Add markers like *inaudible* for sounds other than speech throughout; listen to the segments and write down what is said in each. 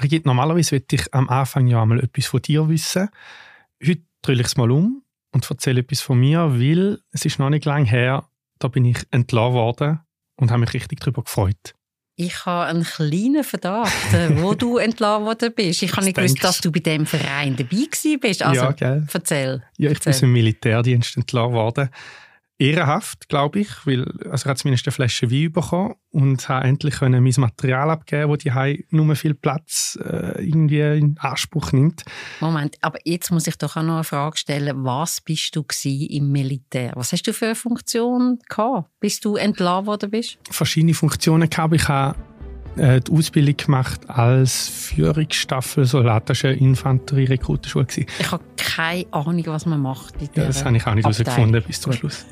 Brigitte, normalerweise würde ich am Anfang ja einmal etwas von dir wissen. Heute drehe ich es mal um und erzähle etwas von mir, weil es ist noch nicht lange her, da bin ich entlassen worden und habe mich richtig darüber gefreut. Ich habe einen kleinen Verdacht, äh, wo du *laughs* entlassen worden bist. Ich habe nicht gewusst, dass du bei dem Verein dabei bist. Also, ja, gell? erzähl. Ja, ich erzähl. bin im Militärdienst entlassen worden ehrenhaft, glaube ich, weil also ich habe zumindest eine Flasche Wein bekommen und habe endlich können mein Material abgeben, wo die nur viel Platz äh, irgendwie in Anspruch nimmt. Moment, aber jetzt muss ich doch auch noch eine Frage stellen. Was bist du im Militär? Was hast du für eine Funktion gehabt, bis du entlassen worden bist? Verschiedene Funktionen gehabt. Ich habe äh, die Ausbildung gemacht als Führungsstaffel soldatische Infanterie-Rekrutenschule. Ich habe keine Ahnung, was man macht. ja, das habe ich auch nicht herausgefunden bis zum Schluss.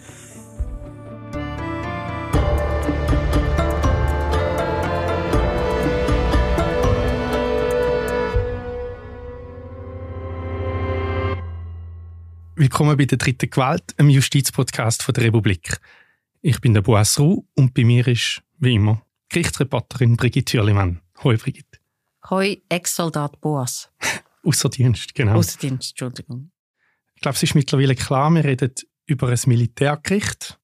Willkommen bei der dritten Gewalt, einem Justizpodcast von der Republik. Ich bin der Boas Ruh und bei mir ist, wie immer, Gerichtsreporterin Brigitte Thürlimann. Hoi Brigitte. Hoi Ex-Soldat Boas. *laughs* Außer Dienst, genau. Außer Dienst, Entschuldigung. Ich glaube, es ist mittlerweile klar, wir reden über ein Militärgericht,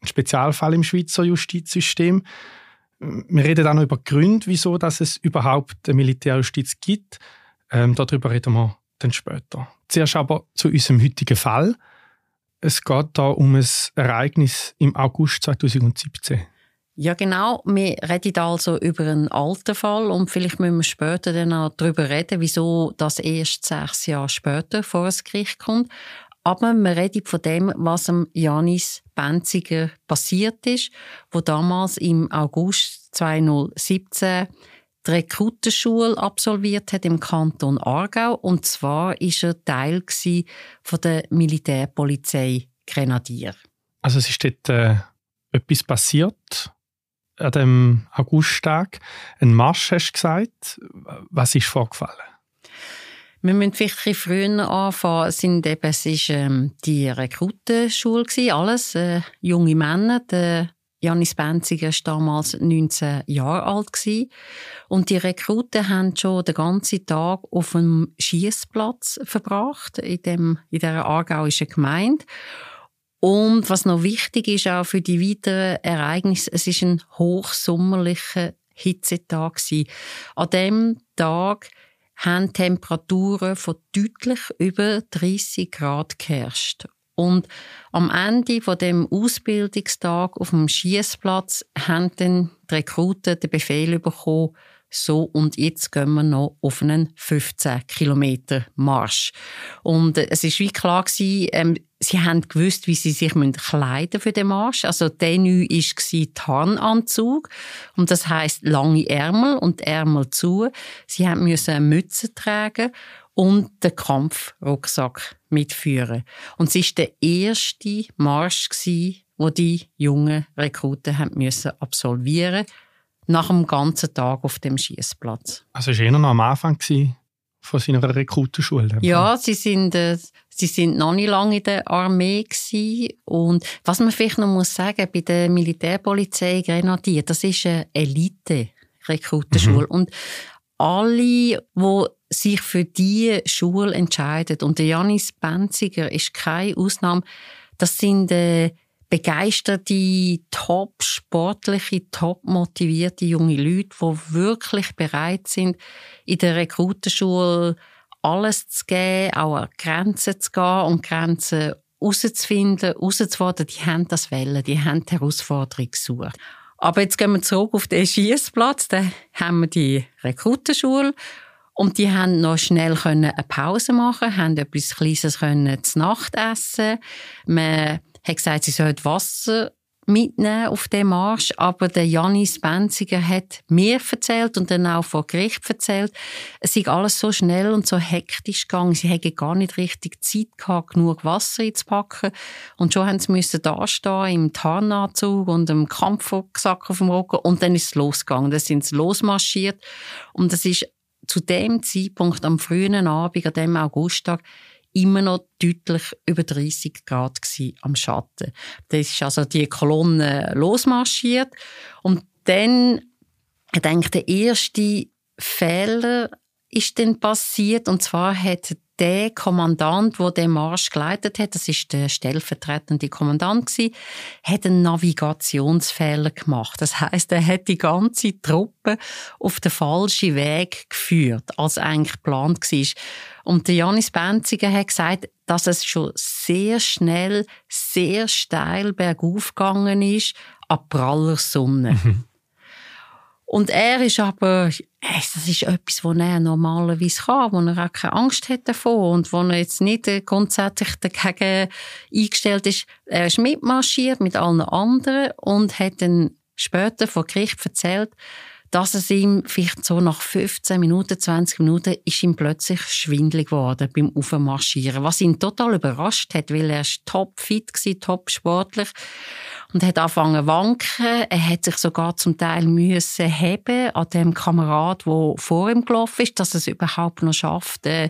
ein Spezialfall im Schweizer Justizsystem. Wir reden auch noch über Gründe, wieso dass es überhaupt eine Militärjustiz gibt. Ähm, darüber reden wir dann später. Zuerst aber zu unserem heutigen Fall. Es geht da um ein Ereignis im August 2017. Ja, genau. Wir reden also über einen alten Fall und vielleicht müssen wir später dann auch darüber reden, wieso das erst sechs Jahre später vor das Gericht kommt. Aber wir reden von dem, was dem Janis Benziger passiert ist, wo damals im August 2017 die Rekrutenschule absolviert hat im Kanton Aargau. Und zwar ist er Teil von der Militärpolizei Grenadier. Also es ist dort äh, etwas passiert an dem Augusttag. Ein Marsch hast gesagt. Was ist vorgefallen? Wir müssen vielleicht ein früher anfangen. Es, sind eben, es war ähm, die Rekrutenschule, alles äh, junge Männer. Der Janis Benziger war damals 19 Jahre alt. Gewesen. Und die Rekruten haben schon den ganzen Tag auf einem Schießplatz verbracht, in, dem, in dieser aargauischen Gemeinde. Und was noch wichtig ist auch für die weiteren Ereignisse, es ist ein hochsommerlicher Hitzetag gewesen. An dem Tag haben Temperaturen von deutlich über 30 Grad geherrscht. Und am Ende von dem Ausbildungstag auf dem Schießplatz haben dann die Rekruten den Befehl bekommen, so und jetzt gehen wir noch auf einen 15 Kilometer Marsch. Und äh, es ist wie klar gewesen, ähm, sie haben gewusst, wie sie sich kleiden für den Marsch. Also Tenue war Tarnanzug und das heißt lange Ärmel und Ärmel zu. Sie haben müssen Mütze tragen und den Kampfrucksack mitführen. Und es ist der erste Marsch gewesen, wo die jungen Rekruten haben müssen absolvieren nach dem ganzen Tag auf dem Schießplatz. Also es war eher noch am Anfang von seiner Rekrutenschule. Ja, sie sind, äh, sie sind noch nicht lange in der Armee gewesen. und was man vielleicht noch muss sagen bei der Militärpolizei Grenadier, das ist eine Elite Rekrutenschule mhm. und alle, die sich für diese Schule entscheiden und der Janis Benziger ist keine Ausnahme, das sind äh, begeisterte, top sportliche, top motivierte junge Leute, die wirklich bereit sind, in der Rekrutenschule alles zu geben, auch an Grenzen zu gehen und Grenzen herauszufinden, herauszufinden, die haben das Wellen, die haben die Herausforderung gesucht. Aber jetzt gehen wir zurück auf den Schießplatz. Da haben wir die Rekrutenschule. Und die haben noch schnell eine Pause machen, haben etwas Kleines zu Nacht essen. Man hat gesagt, sie sollen Wasser mitnehmen auf dem Marsch, aber der Janis Benziger hat mir erzählt und dann auch vor Gericht erzählt, es sei alles so schnell und so hektisch gegangen, sie hätten gar nicht richtig Zeit gehabt, genug Wasser einzupacken. Und schon haben sie müssen dastehen im Tarnanzug und im Kampfrucksack auf dem Rücken und dann ist es losgegangen, dann sind sie losmarschiert und das ist zu dem Zeitpunkt am frühen Abend, an dem Augusttag, immer noch deutlich über 30 Grad am Schatten. Da ist also die Kolonne losmarschiert und dann, ich denke, der erste Fehler ist dann passiert und zwar hat der Kommandant, der den Marsch geleitet hat, das ist der stellvertretende Kommandant gewesen, hat einen Navigationsfehler gemacht. Das heißt, er hat die ganze Truppe auf den falschen Weg geführt, als eigentlich geplant war. Und der Janis Benziger hat gesagt, dass es schon sehr schnell, sehr steil bergauf gegangen ist, an praller Sonne. Mhm. Und er ist aber, das ist etwas, was er normalerweise kann, wo er auch keine Angst hat davon und wo er jetzt nicht grundsätzlich dagegen eingestellt ist. Er ist mitmarschiert mit allen anderen und hat dann später vor Gericht erzählt, dass es ihm vielleicht so nach 15 Minuten, 20 Minuten ist ihm plötzlich schwindelig geworden beim Aufmarschieren, was ihn total überrascht hat, weil er top fit war, top sportlich und hat angefangen zu wanken. Er hat sich sogar zum Teil müssen heben an dem Kamerad, der vor ihm gelaufen ist, dass er es überhaupt noch schafft, äh,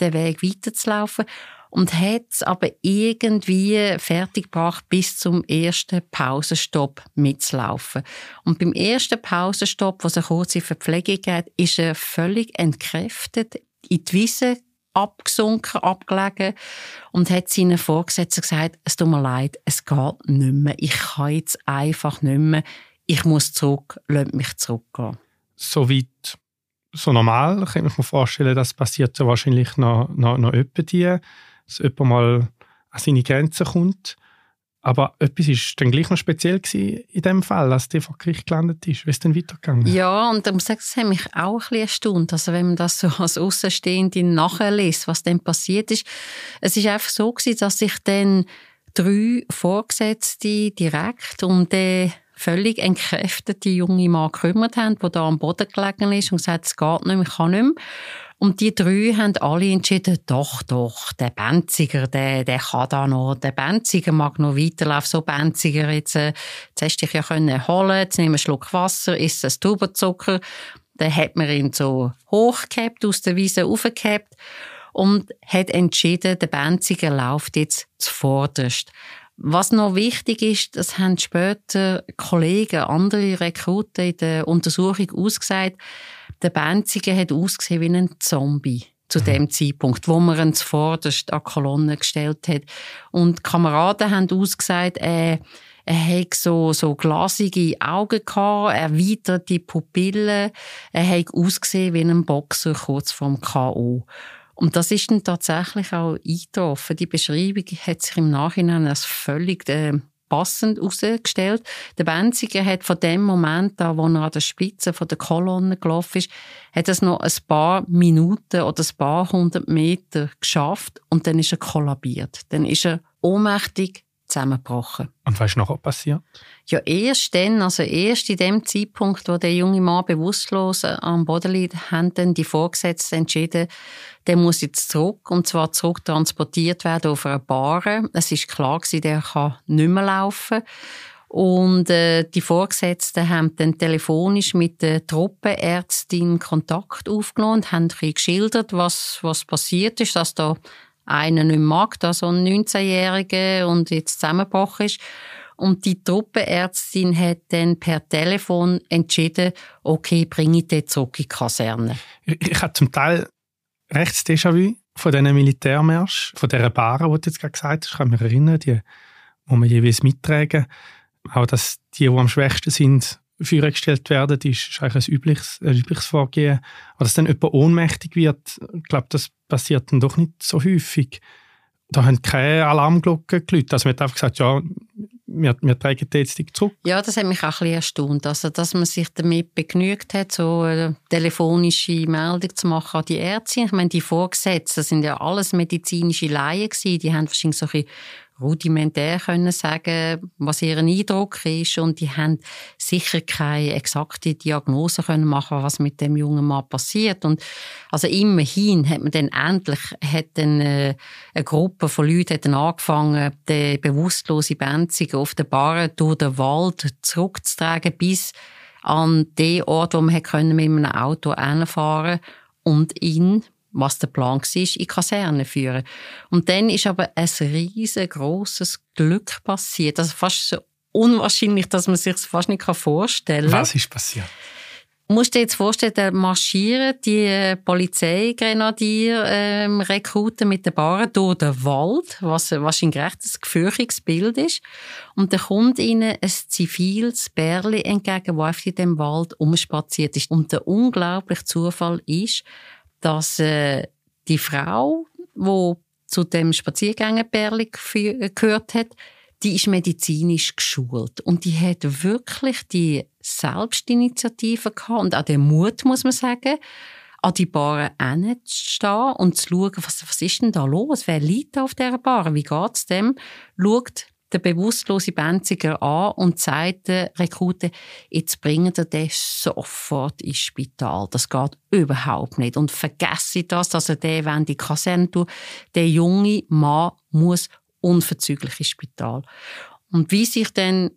den Weg weiterzulaufen und hat es aber irgendwie fertiggebracht, bis zum ersten Pausenstopp mitzulaufen. Und beim ersten Pausenstopp, wo es eine kurze Verpflegung geht, ist er völlig entkräftet in die Wiese abgesunken, abgelegen und hat seinen Vorgesetzten gesagt, es tut mir leid, es geht nicht mehr, ich kann jetzt einfach nicht mehr, ich muss zurück, lasst mich zurückgehen. Soweit so normal, kann ich mir vorstellen, das passiert ja wahrscheinlich noch, noch, noch öppe dass jemand mal an seine Grenzen kommt. Aber etwas war dann gleich noch speziell in dem Fall, als der vor Gericht gelandet ist. Wie es denn weitergegangen? Ja, und ich muss sagen, das hat mich auch ein bisschen erstaunt. Also wenn man das so als Außenstehende nachliest, was dann passiert ist. Es ist einfach so gewesen, dass sich dann drei Vorgesetzte direkt um den völlig entkräftete junge Mann gekümmert haben, der da am Boden gelegen ist und gesagt, es geht nicht mehr, ich kann nicht mehr. Und die drei haben alle entschieden, doch, doch, der Benziger, der, der kann da noch, der Benziger mag noch weiterlaufen, so Benziger, jetzt, äh, jetzt hast du dich ja können holen, jetzt nimm einen Schluck Wasser, isst ein Tubenzucker. Dann hat man ihn so hochgehabt, aus der Wiese aufgehabt und hat entschieden, der Benziger läuft jetzt zuvorderst. Was noch wichtig ist, das haben später Kollegen, andere Rekruten in der Untersuchung ausgesagt, der Benziger hat ausgesehen wie ein Zombie zu mhm. dem Zeitpunkt, wo man ihn zuvorderst an Kolonne gestellt hat. Und die Kameraden haben ausgesagt, äh, er hat so, so glasige Augen gehabt, erweiterte Pupillen, er hat ausgesehen wie ein Boxer kurz vorm K.O. Und das ist dann tatsächlich auch eingetroffen. Die Beschreibung hat sich im Nachhinein als völlig äh, passend herausgestellt. Der Benziger hat von dem Moment an, wo er an der Spitze der Kolonne gelaufen ist, hat es noch ein paar Minuten oder ein paar hundert Meter geschafft und dann ist er kollabiert. Dann ist er ohnmächtig zusammengebrochen. Und was ist noch passiert? Ja, erst dann, also erst in dem Zeitpunkt, wo der junge Mann bewusstlos am Boden liegt, haben dann die Vorgesetzten entschieden, der muss jetzt zurück, und zwar zurück transportiert werden auf einer Bahre. Es ist klar gewesen, der kann nicht mehr laufen. Und äh, die Vorgesetzten haben dann telefonisch mit der Truppenärztin Kontakt aufgenommen und haben geschildert, was, was passiert ist, dass da einer nicht mag, da so ein 19-Jähriger und jetzt zusammengebrochen ist. Und die Truppenärztin hat dann per Telefon entschieden, okay, bringe ich den zurück in die Kaserne. Ich, ich habe zum Teil rechts Déjà-vu von diesen Militärmärsch, von dieser Bahre, die du jetzt gerade gesagt hast. Ich kann mich erinnern, die, wo man jeweils mittragen. Auch, dass die, die am schwächsten sind, gestellt werden, ist, ist eigentlich ein übliches, ein übliches Vorgehen. Aber dass dann jemand ohnmächtig wird, glaube, das passiert dann doch nicht so häufig. Da haben keine Alarmglocken geläutet. Also man hat einfach gesagt, ja, wir, wir tragen den jetzt zurück. Ja, das hat mich auch ein bisschen erstaunt. Also, dass man sich damit begnügt hat, so eine telefonische Meldung zu machen an die Ärzte. Ich meine, die Vorgesetzten, das sind ja alles medizinische Laien gewesen. Die haben wahrscheinlich so ein bisschen rudimentär können sagen, was ihr Eindruck ist. Und die haben sicher keine exakte Diagnose können machen, was mit dem jungen Mann passiert. Und also immerhin hat man dann endlich hat dann äh, eine Gruppe von Leuten hat dann angefangen, den bewusstlosen Benziger auf der Bar durch den Wald zurückzutragen bis an den Ort, wo man mit einem Auto hinfahren und ihn was der Plan war, in die Kaserne führen. Und dann ist aber ein riesengroßes Glück passiert. Also fast so unwahrscheinlich, dass man sich fast nicht vorstellen kann. Was ist passiert? musst dir jetzt vorstellen, da marschieren die äh, Polizeigrenadier ähm, mit den Barren durch den Wald, was wahrscheinlich recht ein gefürchtiges Bild ist. Und dann kommt ihnen ein ziviles Bärli entgegen, das in dem Wald umspaziert ist. Und der unglaubliche Zufall ist, dass äh, die Frau, die zu dem Spaziergängerbärli gehört hat, die ist medizinisch geschult und die hat wirklich die Selbstinitiative gehabt und auch den Mut, muss man sagen, an die Bar hinzustehen und zu schauen, was, was ist denn da los? Wer liegt da auf dieser Bar? Wie geht's dem? Schaut der bewusstlose Benziger an und sagt den Rekruten, jetzt bringen wir den sofort ins Spital. Das geht überhaupt nicht. Und vergesse das, dass er den in die Kaserne tut. Der junge Mann muss unverzüglich ins Spital. Und wie sich dann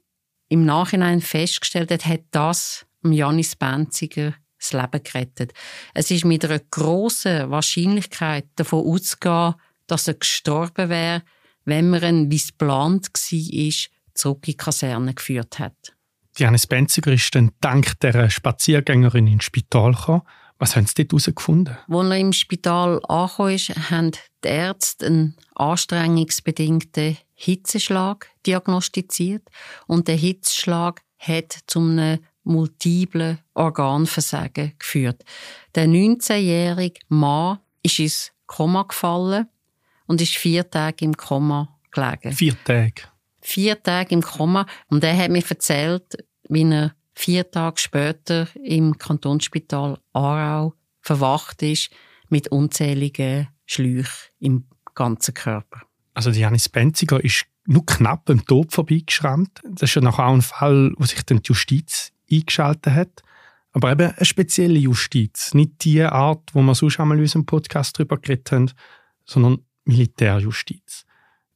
im Nachhinein festgestellt hat, hat das Janis Benziger das Leben gerettet. Es ist mit einer grossen Wahrscheinlichkeit davon auszugehen, dass er gestorben wäre, wenn man ihn, wie es geplant war, zurück in die Kaserne geführt hat. Janis Benziger ist dann dank der Spaziergängerin ins Spital gekommen. Was haben Sie dort herausgefunden? Als er im Spital angekommen ist, haben die Ärzte einen anstrengungsbedingten Hitzeschlag diagnostiziert. Und der Hitzeschlag hat zu einem multiplen Organversagen geführt. Der 19-jährige Mann ist ins Koma gefallen und ist vier Tage im Koma gelegen. Vier Tage? Vier Tage im Koma. Und er hat mir erzählt, wie er vier Tage später im Kantonsspital Aarau verwacht ist mit unzähligen Schläuchen im ganzen Körper. Also die Janis Benziger ist nur knapp am Tod vorbeigeschrammt. Das ist ja nachher auch ein Fall, wo sich dann die Justiz eingeschaltet hat. Aber eben eine spezielle Justiz. Nicht die Art, wo wir sonst einmal in unserem Podcast darüber geredet haben, sondern Militärjustiz.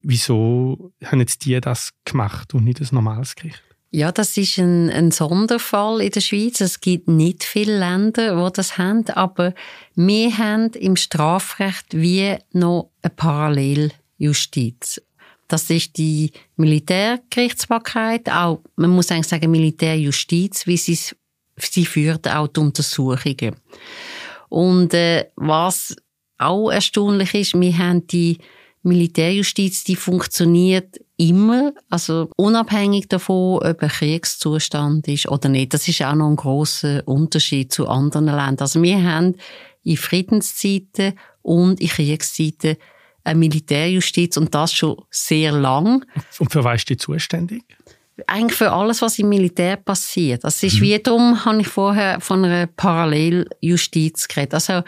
Wieso haben jetzt die das gemacht und nicht ein normales Gericht? Ja, das ist ein, ein, Sonderfall in der Schweiz. Es gibt nicht viele Länder, die das haben, aber wir haben im Strafrecht wie noch eine Paralleljustiz. Das ist die Militärgerichtsbarkeit, auch, man muss eigentlich sagen, Militärjustiz, wie sie, sie führt auch die Untersuchungen. Und äh, was auch erstaunlich ist, wir haben die Militärjustiz, die funktioniert immer, also unabhängig davon, ob ein Kriegszustand ist oder nicht. Das ist auch noch ein großer Unterschied zu anderen Ländern. Also wir haben in Friedenszeiten und in Kriegszeiten eine Militärjustiz und das schon sehr lang. Und für was ist die zuständig? Eigentlich für alles, was im Militär passiert. Das ist mhm. wiederum, habe ich vorher von einer Paralleljustiz geredet. Also,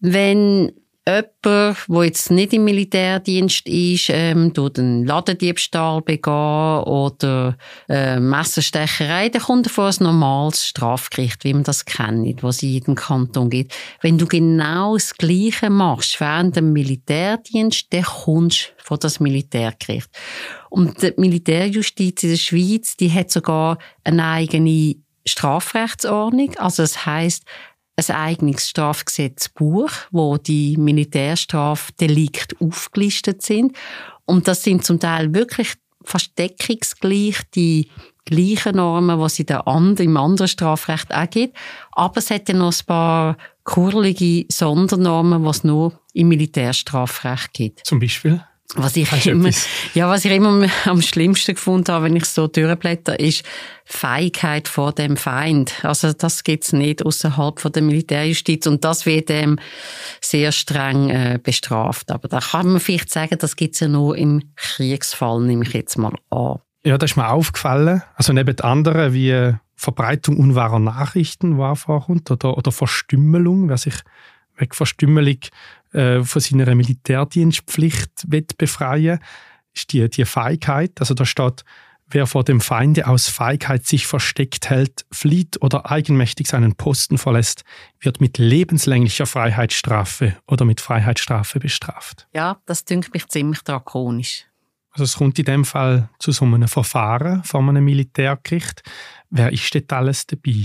wenn jemand, der jetzt nicht im Militärdienst ist, ähm, tut einen Ladendiebstahl begehen oder äh, Messerstecherei, dann kommt er vor ein normales Strafgericht, wie man das kennt, was es in jedem Kanton gibt. Wenn du genau das Gleiche machst während dem Militärdienst, dann kommst du vor das Militärgericht. Und die Militärjustiz in der Schweiz, die hat sogar eine eigene Strafrechtsordnung. Also das heißt, ein eigenes Strafgesetzbuch, wo die Militärstrafdelikte aufgelistet sind. Und das sind zum Teil wirklich fast deckungsgleich die gleichen Normen, die es im anderen Strafrecht auch gibt. Aber es hat ja noch ein paar kurlige Sondernormen, die es nur im Militärstrafrecht gibt. Zum Beispiel? Was ich, immer, ja, was ich immer am schlimmsten gefunden habe, wenn ich so durchblätter, ist Feigheit vor dem Feind. Also das gibt's nicht außerhalb von der Militärjustiz und das wird ähm, sehr streng äh, bestraft. Aber da kann man vielleicht sagen, das gibt's ja nur im Kriegsfall, nehme ich jetzt mal an. Ja, das ist mir aufgefallen. Also neben anderen wie Verbreitung unwahrer Nachrichten, die vorkommt, oder, oder Verstümmelung, wer sich wegen Verstümmelung äh, von seiner Militärdienstpflicht befreien ist die, die Feigheit. Also da steht, wer vor dem Feinde aus Feigheit sich versteckt hält, flieht oder eigenmächtig seinen Posten verlässt, wird mit lebenslänglicher Freiheitsstrafe oder mit Freiheitsstrafe bestraft. Ja, das dünkt mich ziemlich drakonisch. Also es kommt in dem Fall zu so einem Verfahren von einem Militärgericht. Wer ist dort alles dabei?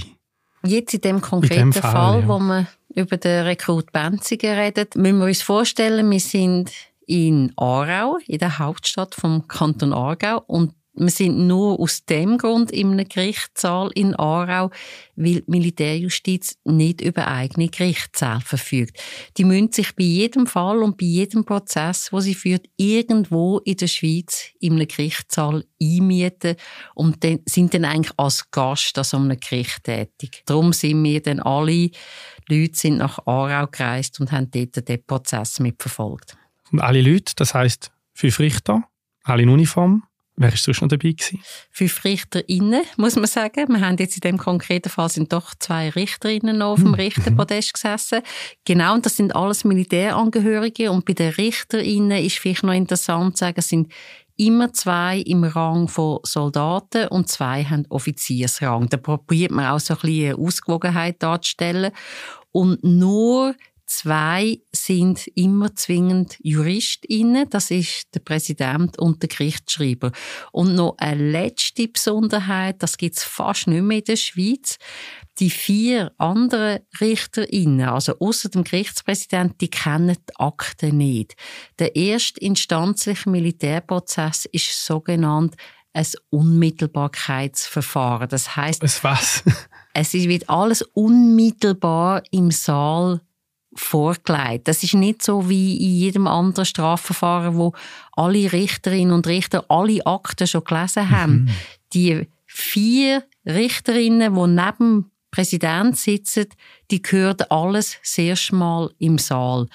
Jetzt in dem konkreten in dem Fall, Fall ja. wo man über den Rekrut Benziger redet, müssen wir uns vorstellen, wir sind in Aarau, in der Hauptstadt vom Kanton Aargau und wir sind nur aus dem Grund in einem Gerichtssaal in Aarau, weil die Militärjustiz nicht über eigene Gerichtssäle verfügt. Die müssen sich bei jedem Fall und bei jedem Prozess, wo sie führt, irgendwo in der Schweiz in einem Gerichtssaal einmieten und dann, sind dann eigentlich als Gast an so einem Gericht tätig. Darum sind wir dann alle Leute sind nach Aarau gereist und haben dort den Prozess mitverfolgt. Und alle Leute, das heißt fünf Richter, alle in Uniform, Wer war sonst noch dabei? Gewesen? Fünf RichterInnen, muss man sagen. Wir haben jetzt in dem konkreten Fall sind doch zwei RichterInnen noch auf dem hm. Richterpodest *laughs* gesessen. Genau, und das sind alles Militärangehörige. Und bei den RichterInnen ist vielleicht noch interessant zu sagen, es sind immer zwei im Rang von Soldaten und zwei haben Offiziersrang. Da probiert man auch so ein bisschen Ausgewogenheit darzustellen. Und nur Zwei sind immer zwingend JuristInnen. Das ist der Präsident und der Gerichtsschreiber. Und noch eine letzte Besonderheit, das gibt es fast nicht mehr in der Schweiz. Die vier anderen RichterInnen, also außer dem Gerichtspräsident, die kennen die Akten nicht. Der erstinstanzliche Militärprozess ist sogenannt ein Unmittelbarkeitsverfahren. Das heißt, es was? es wird alles unmittelbar im Saal vorgelegt. Das ist nicht so wie in jedem anderen Strafverfahren, wo alle Richterinnen und Richter alle Akten schon gelesen haben. Mhm. Die vier Richterinnen, die neben dem Präsident sitzen, die hören alles sehr schmal im Saal.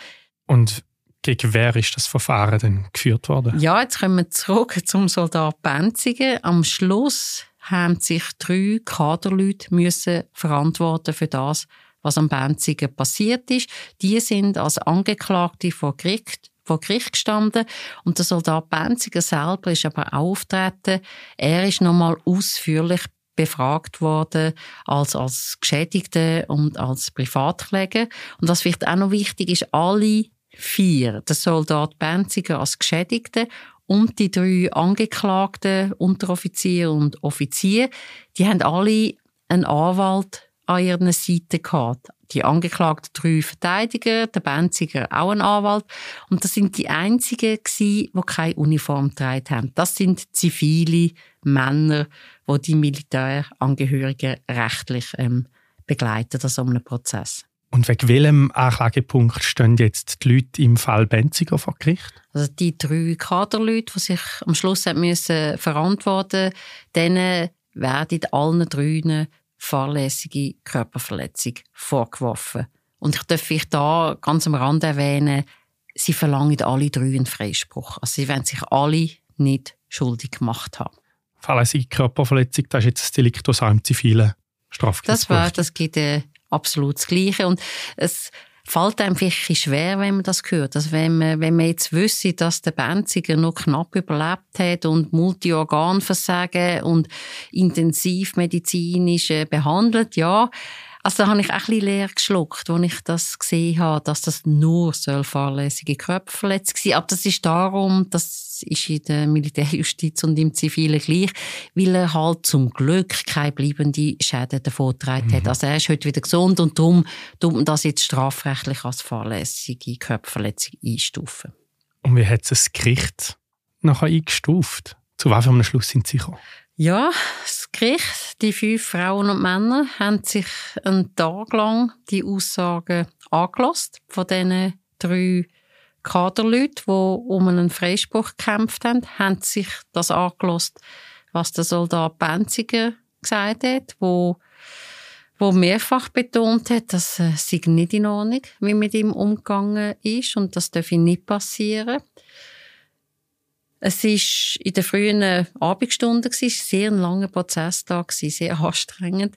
Und gegen wer ist das Verfahren denn geführt worden? Ja, jetzt kommen wir zurück zum Soldat Benzigen. Am Schluss haben sich drei Kaderleute müssen verantworten für das, was am Benzigen passiert ist. Die sind als Angeklagte vor Gericht vor Gericht gestanden und der Soldat Benziger selber ist aber auch auftreten. Er ist nochmal ausführlich befragt worden als als Geschädigte und als Privatkläger und was vielleicht auch noch wichtig ist, alle vier, der Soldat Benziger als Geschädigte und die drei Angeklagten, Unteroffizier und Offizier, die haben alle einen Anwalt an ihrer Seite gehabt. Die angeklagten drei Verteidiger, der Benziger auch ein Anwalt. Und das sind die einzigen gewesen, die keine Uniform getragen haben. Das sind zivile Männer, die die Militärangehörigen rechtlich ähm, begleiten an so einem Prozess. Und wegen welchem Anklagepunkt stehen jetzt die Leute im Fall Benziger vor Gericht? Also die drei Kaderleute, die sich am Schluss müssen verantworten mussten, denen werden allen dreien fahrlässige Körperverletzung vorgeworfen. Und ich darf ich da ganz am Rand erwähnen, sie verlangen alle drei einen Freispruch. Also sie werden sich alle nicht schuldig gemacht haben. Fahrlässige Körperverletzung, das ist jetzt das Delikt, das auch im zivilen Strafgesetzbuch Das war, das gibt äh, absolut das Gleiche. Und es fällt einem vielleicht schwer, wenn man das hört. Also wenn man, wenn man jetzt wüsste, dass der Benziger noch knapp überlebt hat und Multiorganversagen und intensivmedizinisch äh, behandelt, ja, also da habe ich auch ein bisschen leer geschluckt, als ich das gesehen habe, dass das nur fahrlässige Körperverletzung war. Aber das ist darum, das ist in der Militärjustiz und im Zivilen gleich, weil er halt zum Glück keine bleibenden Schäden davongetragen mhm. hat. Also er ist heute wieder gesund und darum tut man das jetzt strafrechtlich als fahrlässige Körperverletzung einstufen. Und wie hat es das Gericht nachher eingestuft? Zu welchem Schluss sind Sie gekommen? Ja, das Gericht, die fünf Frauen und Männer, haben sich einen Tag lang die Aussagen angelost von diesen drei Kaderleuten, die um einen Freispruch gekämpft haben, haben sich das angelost, was der Soldat Benziger gesagt hat, wo wo mehrfach betont hat, dass es nicht in Ordnung, wie mit ihm umgegangen ist und das darf nicht passieren. Es war in den frühen Abendstunden, es war sehr ein langer Prozess da, sehr anstrengend.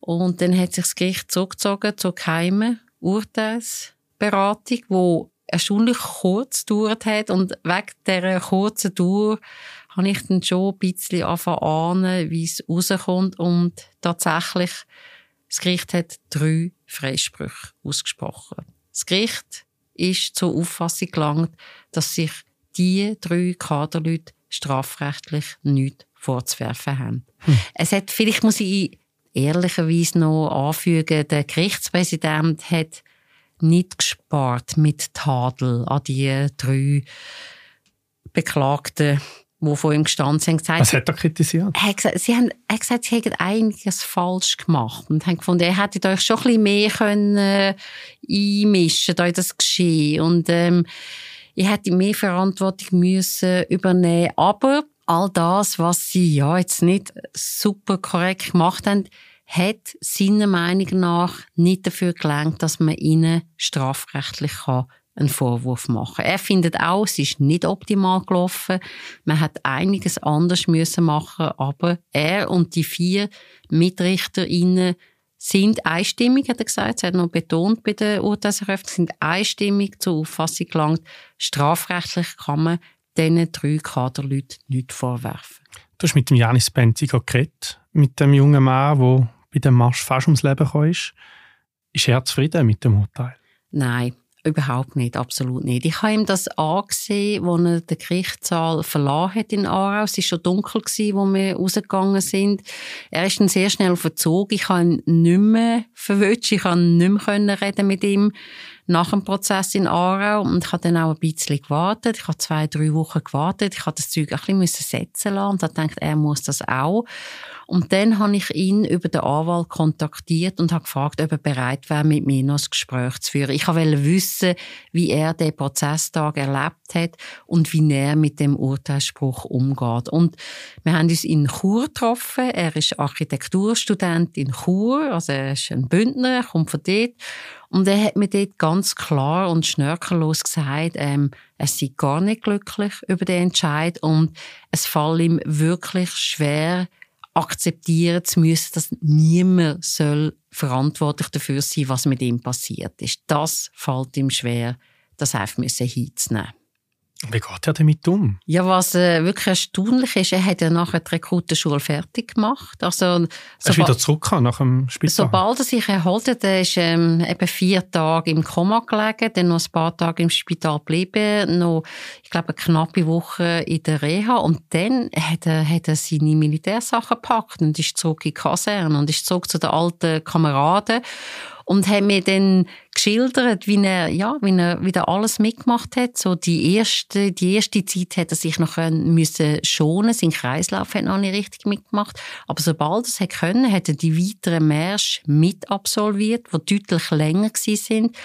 Und dann hat sich das Gericht zurückgezogen zur geheimen Urteilsberatung, die erstaunlich kurz gedauert hat. Und wegen dieser kurzen Dauer habe ich dann schon ein bisschen anfangen, wie es rauskommt. Und tatsächlich, das Gericht hat drei Freisprüche ausgesprochen. Das Gericht ist zur Auffassung gelangt, dass sich die drei Kaderleute strafrechtlich nichts vorzuwerfen haben. Hm. Es hat, vielleicht muss ich ehrlicherweise noch anfügen, der Gerichtspräsident hat nicht gespart mit Tadel an die drei Beklagten, die von ihm gestanden sind, gesagt, Was hat er kritisiert? Er hat gesagt, sie haben, er hat gesagt, sie hätten einiges falsch gemacht und haben gefunden, er hätte euch schon ein bisschen mehr können, äh, einmischen in das Geschehen und ähm, ich hätte mehr Verantwortung müssen übernehmen aber all das, was sie ja jetzt nicht super korrekt gemacht haben, hat seiner Meinung nach nicht dafür gelangt, dass man ihnen strafrechtlich einen Vorwurf machen. kann. Er findet auch, es ist nicht optimal gelaufen. Man hat einiges anders müssen machen, aber er und die vier MitrichterInnen sind einstimmig, hat er gesagt, er hat noch betont bei der Urteilseröffnung, sind einstimmig zur Auffassung gelangt, strafrechtlich kann man diesen drei Kaderleuten nicht vorwerfen. Du hast mit dem Janis Benziger geredet, mit dem jungen Mann, der bei dem Marsch fast ums Leben ist. Ist er zufrieden mit dem Urteil? Nein, Überhaupt nicht, absolut nicht. Ich habe ihm das angesehen, als er den Gerichtssaal verlassen hat in Aarau. Es war schon dunkel, wo wir rausgegangen sind. Er ist dann sehr schnell verzogen. Ich habe ihn nicht mehr verwünscht. Ich konnte nicht mehr reden mit ihm nach dem Prozess in Aarau. Und ich habe dann auch ein bisschen gewartet. Ich habe zwei, drei Wochen gewartet. Ich habe das Zeug ein bisschen setzen lassen und habe gedacht, er muss das auch. Und dann habe ich ihn über den Anwalt kontaktiert und habe gefragt, ob er bereit wäre, mit mir noch ein Gespräch zu führen. Ich wollte wissen, wie er den Prozesstag erlebt hat und wie er mit dem Urteilsspruch umgeht. Und wir haben uns in Chur getroffen. Er ist Architekturstudent in Chur, also er ist ein Bündner, er kommt von dort. Und er hat mir dort ganz klar und schnörkellos gesagt, ähm, er sei gar nicht glücklich über den Entscheid und es falle ihm wirklich schwer, akzeptieren zu müssen, dass niemand soll verantwortlich dafür sein, was mit ihm passiert ist. Das fällt ihm schwer, das einfach hinzunehmen. Wie geht er damit um? Ja, was äh, wirklich erstaunlich ist, er hat ja nachher die Rekrutenschule fertig gemacht. Also, er ist wieder zurück nach dem Spital? Sobald er sich erholt hat, er ist ähm, eben vier Tage im Koma gelegen, dann noch ein paar Tage im Spital geblieben, noch, ich glaube, eine knappe Woche in der Reha und dann hat er, hat er seine Militärsachen gepackt und ist zurück in die Kaserne und ist zurück zu den alten Kameraden und hat mir dann geschildert, wie er, ja, wie er wieder alles mitgemacht hat. So die erste, die erste Zeit hat er sich noch müssen schonen, sein Kreislauf hat noch nicht richtig mitgemacht. Aber sobald er es können, hat er die weiteren Märsche mit absolviert, die deutlich länger sind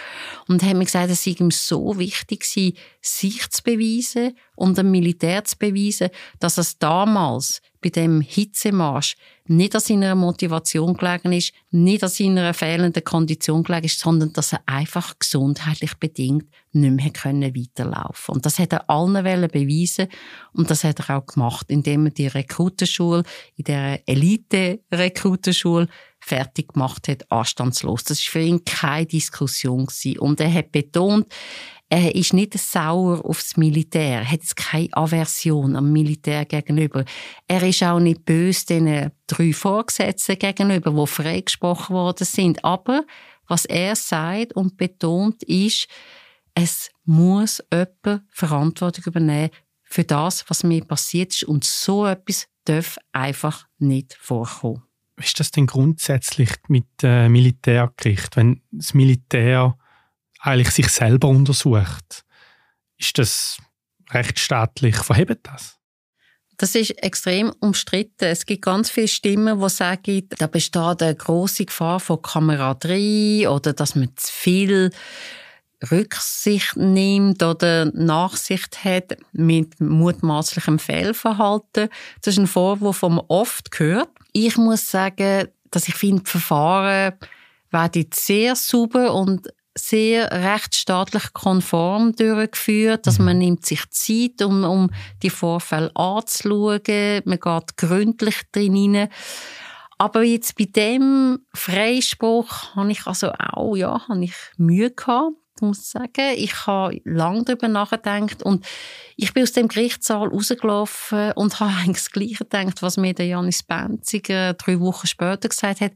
und hat mir gesagt, es sei ihm so wichtig gewesen, sich zu beweisen und dem Militär zu beweisen, dass es damals bei dem Hitzemarsch nicht an seiner Motivation gelegen ist, nicht an seiner fehlenden Kondition gelegen ist, sondern dass er einfach gesundheitlich bedingt nicht mehr können weiterlaufen Und das hat er allen Wellen beweisen und das hat er auch gemacht, indem er die Rekrutenschule, in der Elite-Rekrutenschule fertig gemacht hat, anstandslos. Das ist für ihn keine Diskussion gewesen. Und er hat betont, er ist nicht sauer aufs Militär, er hat keine Aversion am Militär gegenüber. Er ist auch nicht böse den drei Vorgesetzten gegenüber, die freigesprochen worden sind. Aber was er sagt und betont ist, es muss jemand Verantwortung übernehmen für das, was mir passiert ist. Und so etwas darf einfach nicht vorkommen. Ist das denn grundsätzlich mit äh, Militärgericht, wenn das Militär eigentlich sich selber untersucht. Ist das rechtsstaatlich? Verhebt das? Das ist extrem umstritten. Es gibt ganz viele Stimmen, die sagen, da besteht eine große Gefahr von Kameraderie oder dass man zu viel Rücksicht nimmt oder Nachsicht hat mit mutmaßlichem Fehlverhalten. Das ist ein Vorwurf, den man oft hört. Ich muss sagen, dass ich finde, die Verfahren werden sehr sauber und sehr rechtsstaatlich konform durchgeführt, dass mhm. man nimmt sich Zeit, um, um die Vorfälle anzuschauen, man geht gründlich drin rein. Aber jetzt bei dem Freispruch habe ich also auch, ja, habe ich Mühe gehabt, muss ich sagen. Ich habe lange darüber nachgedacht und ich bin aus dem Gerichtssaal rausgelaufen und habe *laughs* eigentlich das Gleiche gedacht, was mir der Janis Benziger drei Wochen später gesagt hat.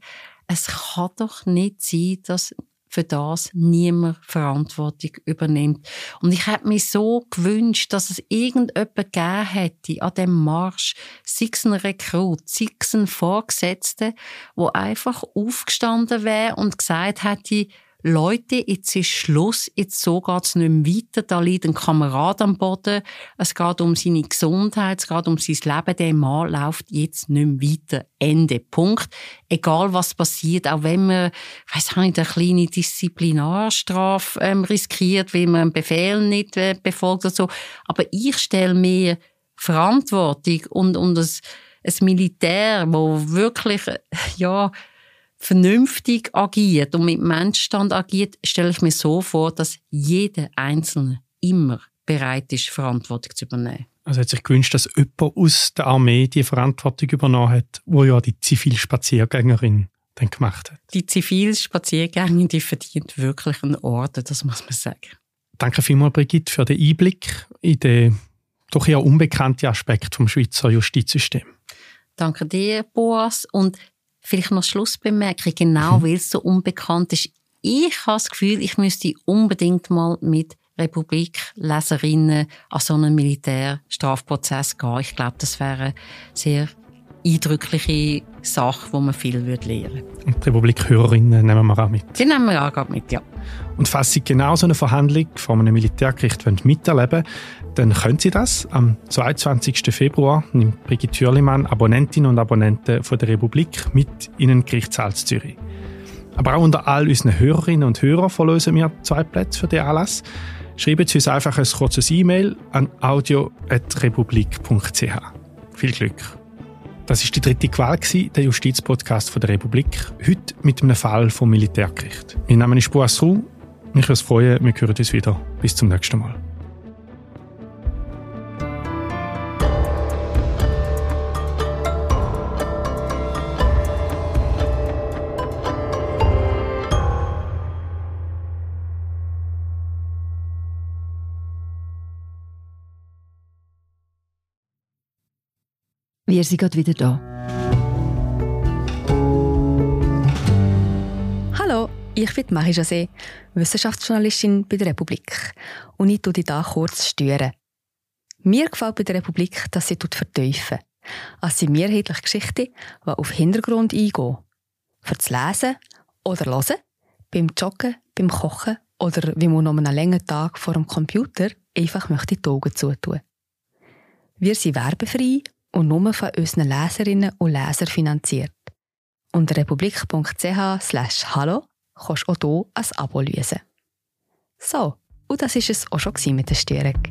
Es kann doch nicht sein, dass für das niemand Verantwortung übernimmt. Und ich hätte mir so gewünscht, dass es irgendjemand gegeben hätte an dem Marsch, sei es ein Rekrut, sei es ein Vorgesetzter, wo einfach aufgestanden wäre und gesagt hätte, Leute, jetzt ist Schluss, jetzt so geht's nicht mehr weiter, da liegt ein Kamerad am Boden, es geht um seine Gesundheit, es geht um sein Leben, der Mann läuft jetzt nicht mehr weiter. Ende. Punkt. Egal was passiert, auch wenn man, weiss nicht, eine kleine Disziplinarstrafe ähm, riskiert, weil man einen Befehl nicht äh, befolgt oder so. Aber ich stelle mir Verantwortung und, und ein, ein Militär, wo wirklich, äh, ja, vernünftig agiert und mit Menschenstand agiert, stelle ich mir so vor, dass jeder Einzelne immer bereit ist, Verantwortung zu übernehmen. Also hat sich gewünscht, dass jemand aus der Armee die Verantwortung übernommen hat, wo ja die Zivilspaziergängerin dann gemacht hat. Die Zivilspaziergängerin, die verdient wirklich einen Orden, das muss man sagen. Danke vielmals, Brigitte, für den Einblick in den doch eher unbekannten Aspekt vom Schweizer Justizsystem. Danke dir, Boas. Und Vielleicht noch Schlussbemerkung, genau mhm. weil es so unbekannt ist. Ich habe das Gefühl, ich müsste unbedingt mal mit Republik-Leserinnen an so einen Militärstrafprozess gehen. Ich glaube, das wäre sehr eindrückliche Sache, wo man viel lernen würde. Und die Republik-Hörerinnen nehmen wir auch mit? Die nehmen wir auch mit, ja. Und falls Sie genau so eine Verhandlung vor einem Militärgericht miterleben wollen, dann können Sie das. Am 22. Februar nimmt Brigitte Thürlimann Abonnentinnen und Abonnenten von der Republik mit in den Gerichtssaal Zürich. Aber auch unter all unseren Hörerinnen und Hörern verlösen wir zwei Plätze für den Anlass. Schreiben Sie uns einfach ein kurzes E-Mail an audio.republik.ch. Viel Glück! Das ist die dritte Qual, der Justizpodcast der Republik. Heute mit einem Fall vom Militärgericht. Mein Name ist Boas Ruh. Mich würde es freuen, wir hören uns wieder. Bis zum nächsten Mal. Wir sind gerade wieder da. Hallo, ich bin Marie José, Wissenschaftsjournalistin bei der Republik. Und ich tue dich hier kurz steuern. Mir gefällt bei der Republik, dass sie vertiefen. Es sind mehrheitliche Geschichten, die auf Hintergrund eingehen. Für das Lesen oder Hören, beim Joggen, beim Kochen oder wie man noch einen langen Tag vor dem Computer einfach möchte die Augen zutun. Wir sind werbefrei und nur von unseren Leserinnen und Lesern finanziert. Unter republik.ch/slash hallo kannst auch hier ein Abo lösen. So, und das war es auch schon mit der Störung.